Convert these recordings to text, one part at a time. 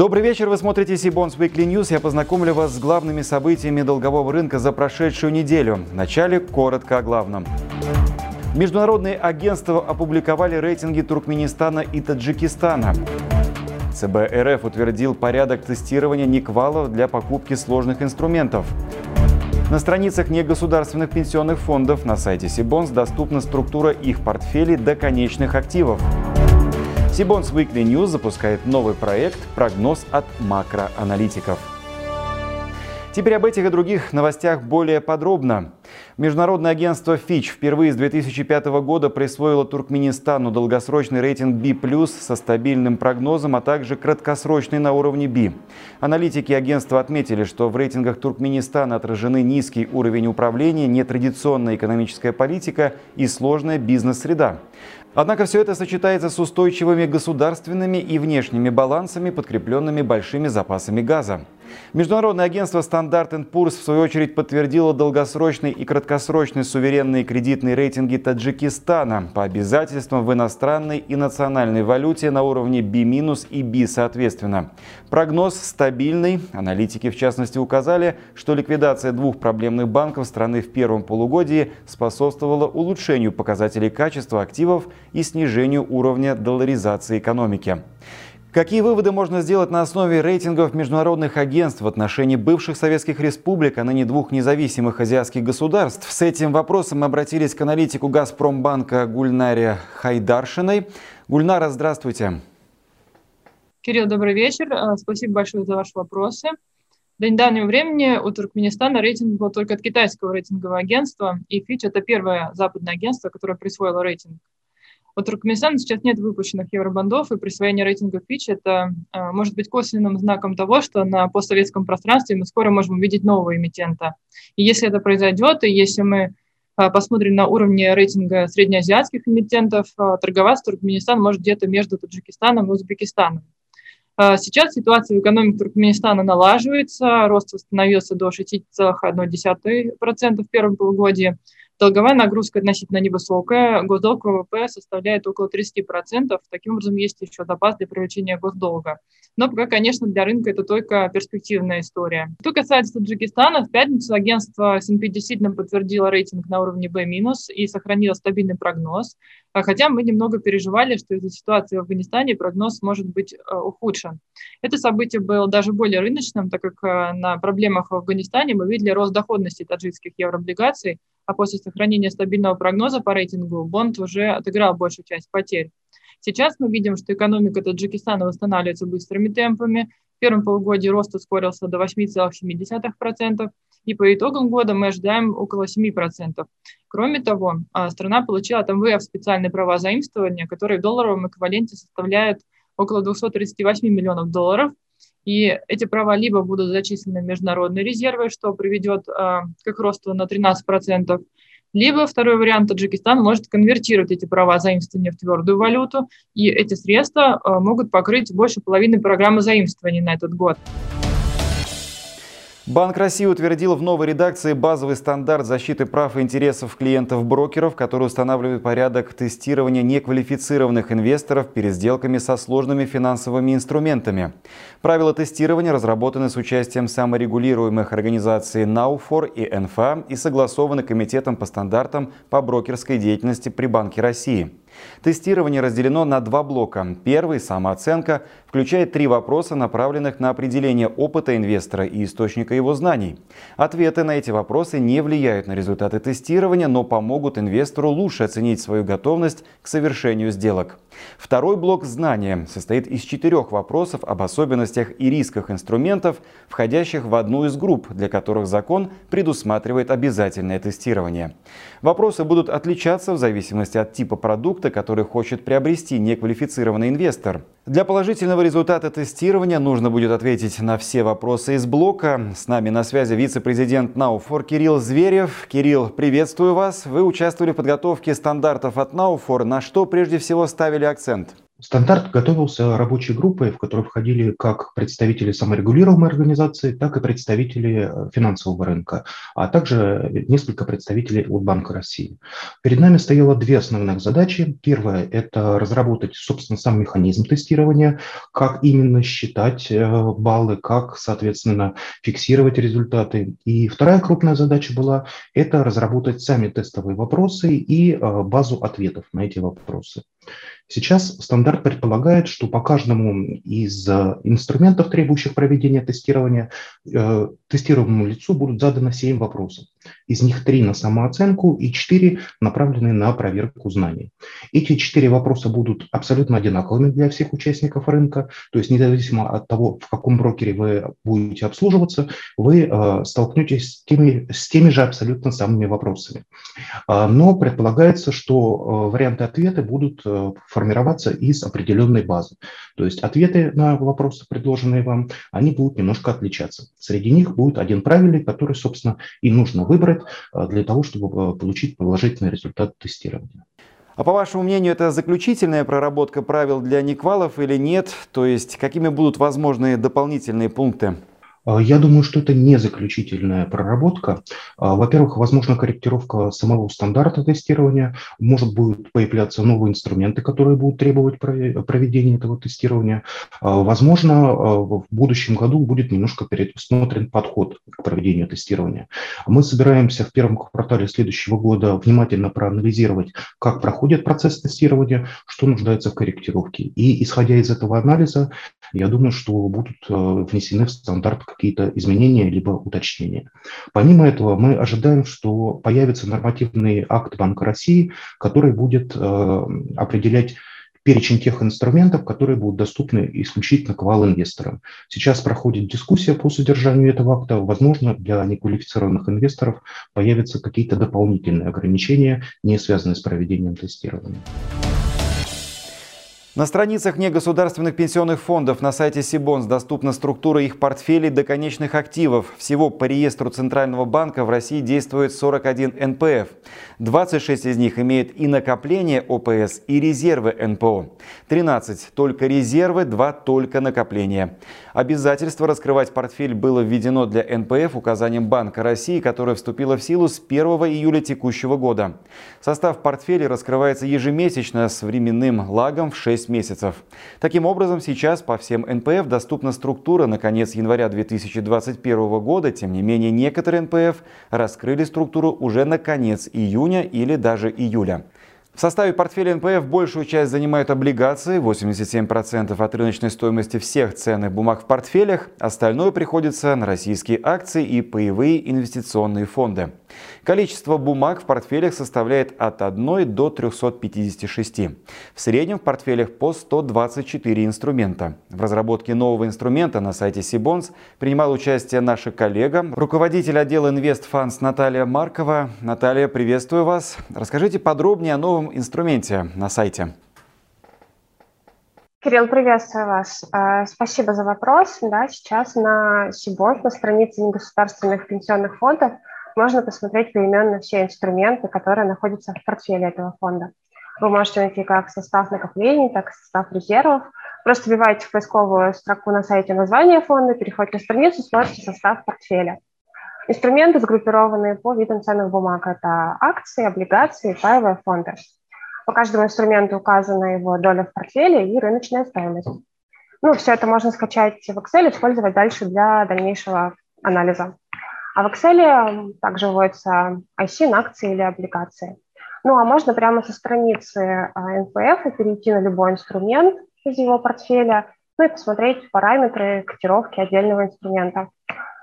Добрый вечер, вы смотрите Сибонс Weekly News. Я познакомлю вас с главными событиями долгового рынка за прошедшую неделю. Вначале коротко о главном. Международные агентства опубликовали рейтинги Туркменистана и Таджикистана. ЦБ РФ утвердил порядок тестирования никвалов для покупки сложных инструментов. На страницах негосударственных пенсионных фондов на сайте Сибонс доступна структура их портфелей до конечных активов. Сибонс Weekly News запускает новый проект «Прогноз от макроаналитиков». Теперь об этих и других новостях более подробно. Международное агентство Fitch впервые с 2005 года присвоило Туркменистану долгосрочный рейтинг B+, со стабильным прогнозом, а также краткосрочный на уровне B. Аналитики агентства отметили, что в рейтингах Туркменистана отражены низкий уровень управления, нетрадиционная экономическая политика и сложная бизнес-среда. Однако все это сочетается с устойчивыми государственными и внешними балансами, подкрепленными большими запасами газа. Международное агентство Standard Poor's в свою очередь подтвердило долгосрочный и краткосрочный суверенные кредитные рейтинги Таджикистана по обязательствам в иностранной и национальной валюте на уровне B- и B соответственно. Прогноз стабильный. Аналитики в частности указали, что ликвидация двух проблемных банков страны в первом полугодии способствовала улучшению показателей качества активов и снижению уровня долларизации экономики. Какие выводы можно сделать на основе рейтингов международных агентств в отношении бывших советских республик, а ныне двух независимых азиатских государств? С этим вопросом мы обратились к аналитику Газпромбанка Гульнаре Хайдаршиной. Гульнара, здравствуйте. Кирилл, добрый вечер. А, спасибо большое за ваши вопросы. До недавнего времени у Туркменистана рейтинг был только от китайского рейтингового агентства, и Fitch – это первое западное агентство, которое присвоило рейтинг у Туркменистана сейчас нет выпущенных евробандов, и присвоение рейтинга Fitch это э, может быть косвенным знаком того, что на постсоветском пространстве мы скоро можем увидеть нового эмитента. И если это произойдет, и если мы э, посмотрим на уровни рейтинга среднеазиатских эмитентов, э, торговаться Туркменистан может где-то между Таджикистаном и Узбекистаном. Сейчас ситуация в экономике Туркменистана налаживается, рост восстановился до 6,1% в первом полугодии. Долговая нагрузка относительно невысокая, госдолг ВВП составляет около 30%, таким образом есть еще запас для привлечения госдолга. Но пока, конечно, для рынка это только перспективная история. Что касается Таджикистана, в пятницу агентство S&P действительно подтвердило рейтинг на уровне B- и сохранило стабильный прогноз, а хотя мы немного переживали, что из-за ситуации в Афганистане прогноз может быть э, ухудшен. Это событие было даже более рыночным, так как э, на проблемах в Афганистане мы видели рост доходности таджикских еврооблигаций, а после сохранения стабильного прогноза по рейтингу бонд уже отыграл большую часть потерь. Сейчас мы видим, что экономика Таджикистана восстанавливается быстрыми темпами. В первом полугодии рост ускорился до 8,7%, и по итогам года мы ожидаем около 7%. Кроме того, а, страна получила от МВФ специальные права заимствования, которые в долларовом эквиваленте составляют около 238 миллионов долларов, и эти права либо будут зачислены в международные резервы, что приведет э, к росту на 13%, либо второй вариант, Таджикистан может конвертировать эти права заимствования в твердую валюту, и эти средства э, могут покрыть больше половины программы заимствований на этот год. Банк России утвердил в новой редакции базовый стандарт защиты прав и интересов клиентов-брокеров, который устанавливает порядок тестирования неквалифицированных инвесторов перед сделками со сложными финансовыми инструментами. Правила тестирования разработаны с участием саморегулируемых организаций Науфор и НФА и согласованы Комитетом по стандартам по брокерской деятельности при Банке России. Тестирование разделено на два блока. Первый – самооценка, включает три вопроса, направленных на определение опыта инвестора и источника его знаний. Ответы на эти вопросы не влияют на результаты тестирования, но помогут инвестору лучше оценить свою готовность к совершению сделок. Второй блок знания состоит из четырех вопросов об особенностях и рисках инструментов, входящих в одну из групп, для которых закон предусматривает обязательное тестирование. Вопросы будут отличаться в зависимости от типа продукта, который хочет приобрести неквалифицированный инвестор. Для положительного результата тестирования нужно будет ответить на все вопросы из блока. С нами на связи вице-президент Науфор Кирилл Зверев. Кирилл, приветствую вас. Вы участвовали в подготовке стандартов от Науфор. На что прежде всего ставили акцент? Стандарт готовился рабочей группой, в которой входили как представители саморегулируемой организации, так и представители э, финансового рынка, а также несколько представителей от Банка России. Перед нами стояло две основных задачи. Первая – это разработать, собственно, сам механизм тестирования, как именно считать э, баллы, как, соответственно, фиксировать результаты. И вторая крупная задача была – это разработать сами тестовые вопросы и э, базу ответов на эти вопросы. Сейчас стандарт предполагает, что по каждому из э, инструментов, требующих проведения тестирования, э, тестируемому лицу будут заданы 7 вопросов. Из них 3 на самооценку и 4 направлены на проверку знаний. Эти 4 вопроса будут абсолютно одинаковыми для всех участников рынка, то есть независимо от того, в каком брокере вы будете обслуживаться, вы э, столкнетесь с теми, с теми же абсолютно самыми вопросами. А, но предполагается, что варианты ответа будут формироваться из определенной базы. То есть ответы на вопросы, предложенные вам, они будут немножко отличаться. Среди них будет один правильный, который, собственно, и нужно выбрать э, для того, чтобы э, получить положительный результат тестирования. А по вашему мнению, это заключительная проработка правил для Никвалов или нет? То есть какими будут возможные дополнительные пункты? А, я думаю, что это не заключительная проработка. А, во-первых, возможно корректировка самого стандарта тестирования, может будут появляться новые инструменты, которые будут требовать проведения этого тестирования. А, возможно, в будущем году будет немножко пересмотрен подход к проведению тестирования. Мы собираемся в первом квартале следующего года внимательно проанализировать, как проходит процесс тестирования, что нуждается в корректировке. И исходя из этого анализа, я думаю, что будут внесены в стандарт какие-то изменения либо уточнения. Помимо этого, мы ожидаем, что появится нормативный акт Банка России, который будет э, определять перечень тех инструментов, которые будут доступны исключительно квал-инвесторам. Сейчас проходит дискуссия по содержанию этого акта. Возможно, для неквалифицированных инвесторов появятся какие-то дополнительные ограничения, не связанные с проведением тестирования. На страницах негосударственных пенсионных фондов на сайте Сибонс доступна структура их портфелей до конечных активов. Всего по реестру Центрального банка в России действует 41 НПФ. 26 из них имеют и накопление ОПС, и резервы НПО. 13 только резервы, 2 только накопления. Обязательство раскрывать портфель было введено для НПФ указанием Банка России, которое вступило в силу с 1 июля текущего года. Состав портфеля раскрывается ежемесячно с временным лагом в 6 месяцев. Таким образом, сейчас по всем НПФ доступна структура на конец января 2021 года. Тем не менее, некоторые НПФ раскрыли структуру уже на конец июня или даже июля. В составе портфеля НПФ большую часть занимают облигации, 87% от рыночной стоимости всех ценных бумаг в портфелях, остальное приходится на российские акции и паевые инвестиционные фонды. Количество бумаг в портфелях составляет от 1 до 356. В среднем в портфелях по 124 инструмента. В разработке нового инструмента на сайте Сибонс принимала участие наша коллега, руководитель отдела InvestFunds Наталья Маркова. Наталья, приветствую вас. Расскажите подробнее о новом инструменте на сайте. Кирилл, приветствую вас. А, спасибо за вопрос. Да, сейчас на Сибонс, на странице негосударственных пенсионных фондов, можно посмотреть поименно все инструменты, которые находятся в портфеле этого фонда. Вы можете найти как состав накоплений, так и состав резервов. Просто вбиваете в поисковую строку на сайте название фонда, переходите на страницу, смотрите состав портфеля. Инструменты сгруппированы по видам ценных бумаг. Это акции, облигации, паевые фонды. По каждому инструменту указана его доля в портфеле и рыночная стоимость. Ну, все это можно скачать в Excel и использовать дальше для дальнейшего анализа. А в Excel также вводится ISIN, акции или облигации. Ну, а можно прямо со страницы NPF перейти на любой инструмент из его портфеля, ну и посмотреть параметры котировки отдельного инструмента.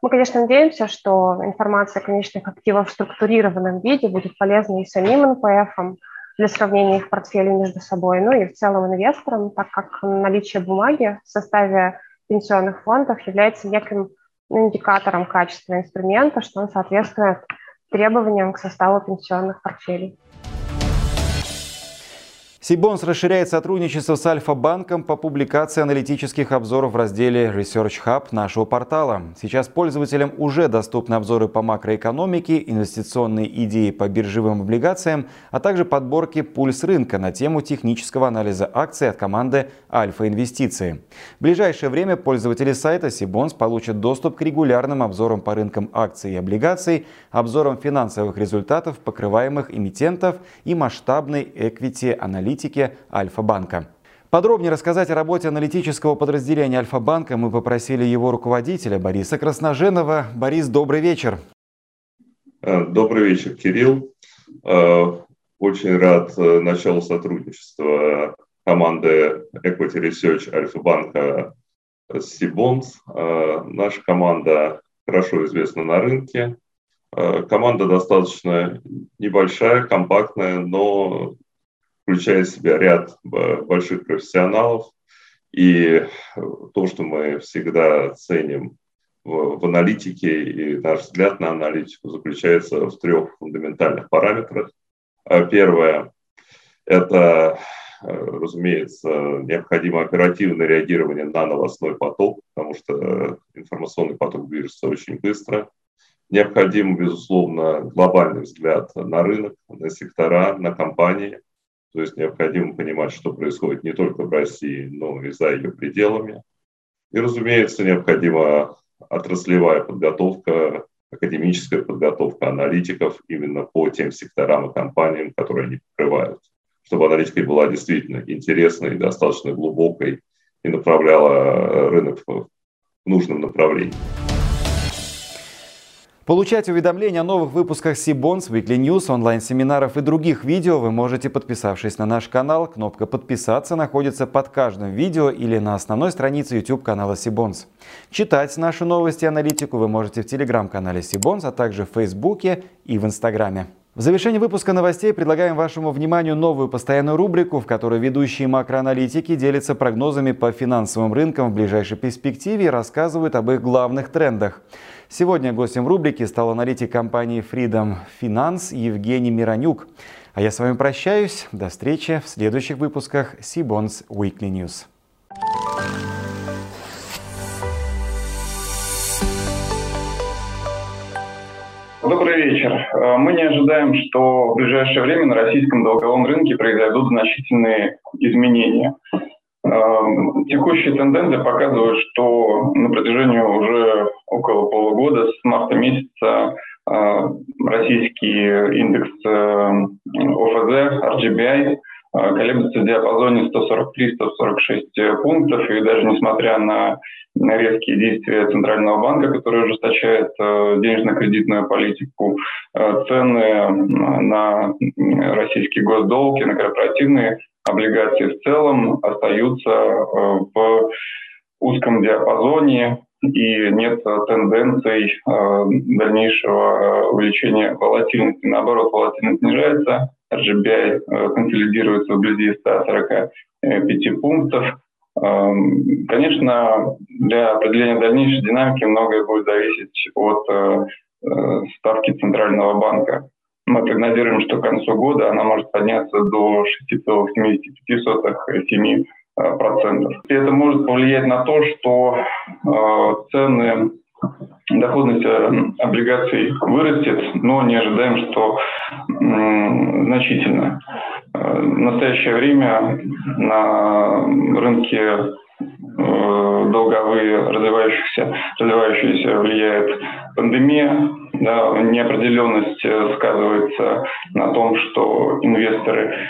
Мы, конечно, надеемся, что информация о конечных активах в структурированном виде будет полезна и самим НПФ для сравнения их портфелей между собой, ну и в целом инвесторам, так как наличие бумаги в составе пенсионных фондов является неким индикатором качества инструмента, что он соответствует требованиям к составу пенсионных портфелей. Сибонс расширяет сотрудничество с Альфа-банком по публикации аналитических обзоров в разделе Research Hub нашего портала. Сейчас пользователям уже доступны обзоры по макроэкономике, инвестиционные идеи по биржевым облигациям, а также подборки «Пульс рынка» на тему технического анализа акций от команды Альфа Инвестиции. В ближайшее время пользователи сайта Сибонс получат доступ к регулярным обзорам по рынкам акций и облигаций, обзорам финансовых результатов покрываемых эмитентов и масштабной эквити-аналитики аналитики Альфа-банка. Подробнее рассказать о работе аналитического подразделения Альфа-банка мы попросили его руководителя Бориса Красноженова. Борис, добрый вечер. Э, добрый вечер, Кирилл. Э, очень рад э, началу сотрудничества команды Equity Research Альфа-банка с Сибонс. Наша команда хорошо известна на рынке. Команда достаточно небольшая, компактная, но включает в себя ряд э, больших профессионалов. И то, что мы всегда ценим в, в аналитике, и наш взгляд на аналитику заключается в трех фундаментальных параметрах. А первое – это, э, разумеется, необходимо оперативное реагирование на новостной поток, потому что информационный поток движется очень быстро. Необходим, безусловно, глобальный взгляд на рынок, на сектора, на компании – то есть необходимо понимать, что происходит не только в России, но и за ее пределами. И, разумеется, необходима отраслевая подготовка, академическая подготовка аналитиков именно по тем секторам и компаниям, которые они покрывают, чтобы аналитика была действительно интересной, достаточно глубокой и направляла рынок в нужном направлении. Получать уведомления о новых выпусках Сибонс, Weekly News, онлайн-семинаров и других видео вы можете, подписавшись на наш канал. Кнопка «Подписаться» находится под каждым видео или на основной странице YouTube канала Сибонс. Читать наши новости и аналитику вы можете в телеграм-канале Сибонс, а также в Фейсбуке и в Инстаграме. В завершении выпуска новостей предлагаем вашему вниманию новую постоянную рубрику, в которой ведущие макроаналитики делятся прогнозами по финансовым рынкам в ближайшей перспективе и рассказывают об их главных трендах. Сегодня гостем рубрики стал аналитик компании Freedom Finance Евгений Миронюк. А я с вами прощаюсь. До встречи в следующих выпусках Сибонс Weekly News. Добрый вечер. Э, мы не ожидаем, что в ближайшее время на российском долговом рынке произойдут значительные изменения. Эм, текущие тенденции показывают, что на протяжении уже около полугода, с марта месяца, э, российский индекс э, ОФЗ, RGBI, э, колеблется в диапазоне 143-146 пунктов, и даже несмотря на резкие действия Центрального банка, который ужесточает денежно-кредитную политику, цены на российский госдолг и на корпоративные облигации в целом остаются э, в узком диапазоне и нет тенденций э, дальнейшего э, увеличения волатильности. Наоборот, волатильность снижается, RGBI консолидируется вблизи 145 пунктов. Эм, конечно, для определения дальнейшей динамики многое будет зависеть от ставки Центрального банка. Мы прогнозируем, что к концу года она может подняться до 6,75-7%. Это может повлиять на то, что э, цены доходность э, облигаций вырастет, но не ожидаем, что значительно. Э, в настоящее время на рынке долговые развивающихся, развивающиеся влияет пандемия, да, неопределенность э, сказывается на том, что инвесторы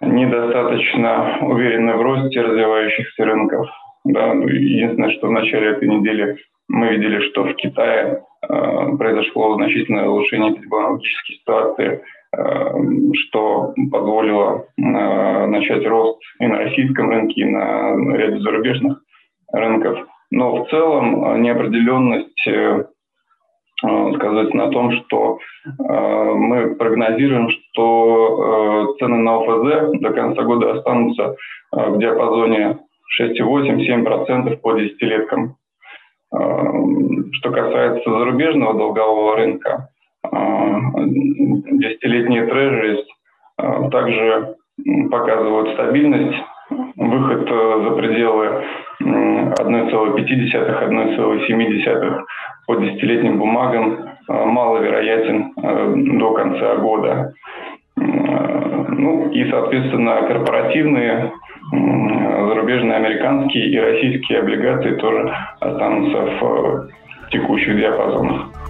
недостаточно уверены в росте развивающихся рынков. Да. Ну, единственное, что в начале этой недели мы видели, что в Китае э, произошло значительное улучшение эпидемиологической ситуации, э, что позволило э, начать рост и на российском рынке, и на ряде зарубежных рынков. Но в целом э, неопределенность э, сказать на том, что мы прогнозируем, что цены на ОФЗ до конца года останутся в диапазоне 6,8-7% по десятилеткам. Э, что касается зарубежного долгового рынка, десятилетние трежерис э, также показывают стабильность, выход за пределы 1,5-1,7 по десятилетним бумагам маловероятен до конца года. Ну и, соответственно, корпоративные зарубежные американские и российские облигации тоже останутся в текущих диапазонах.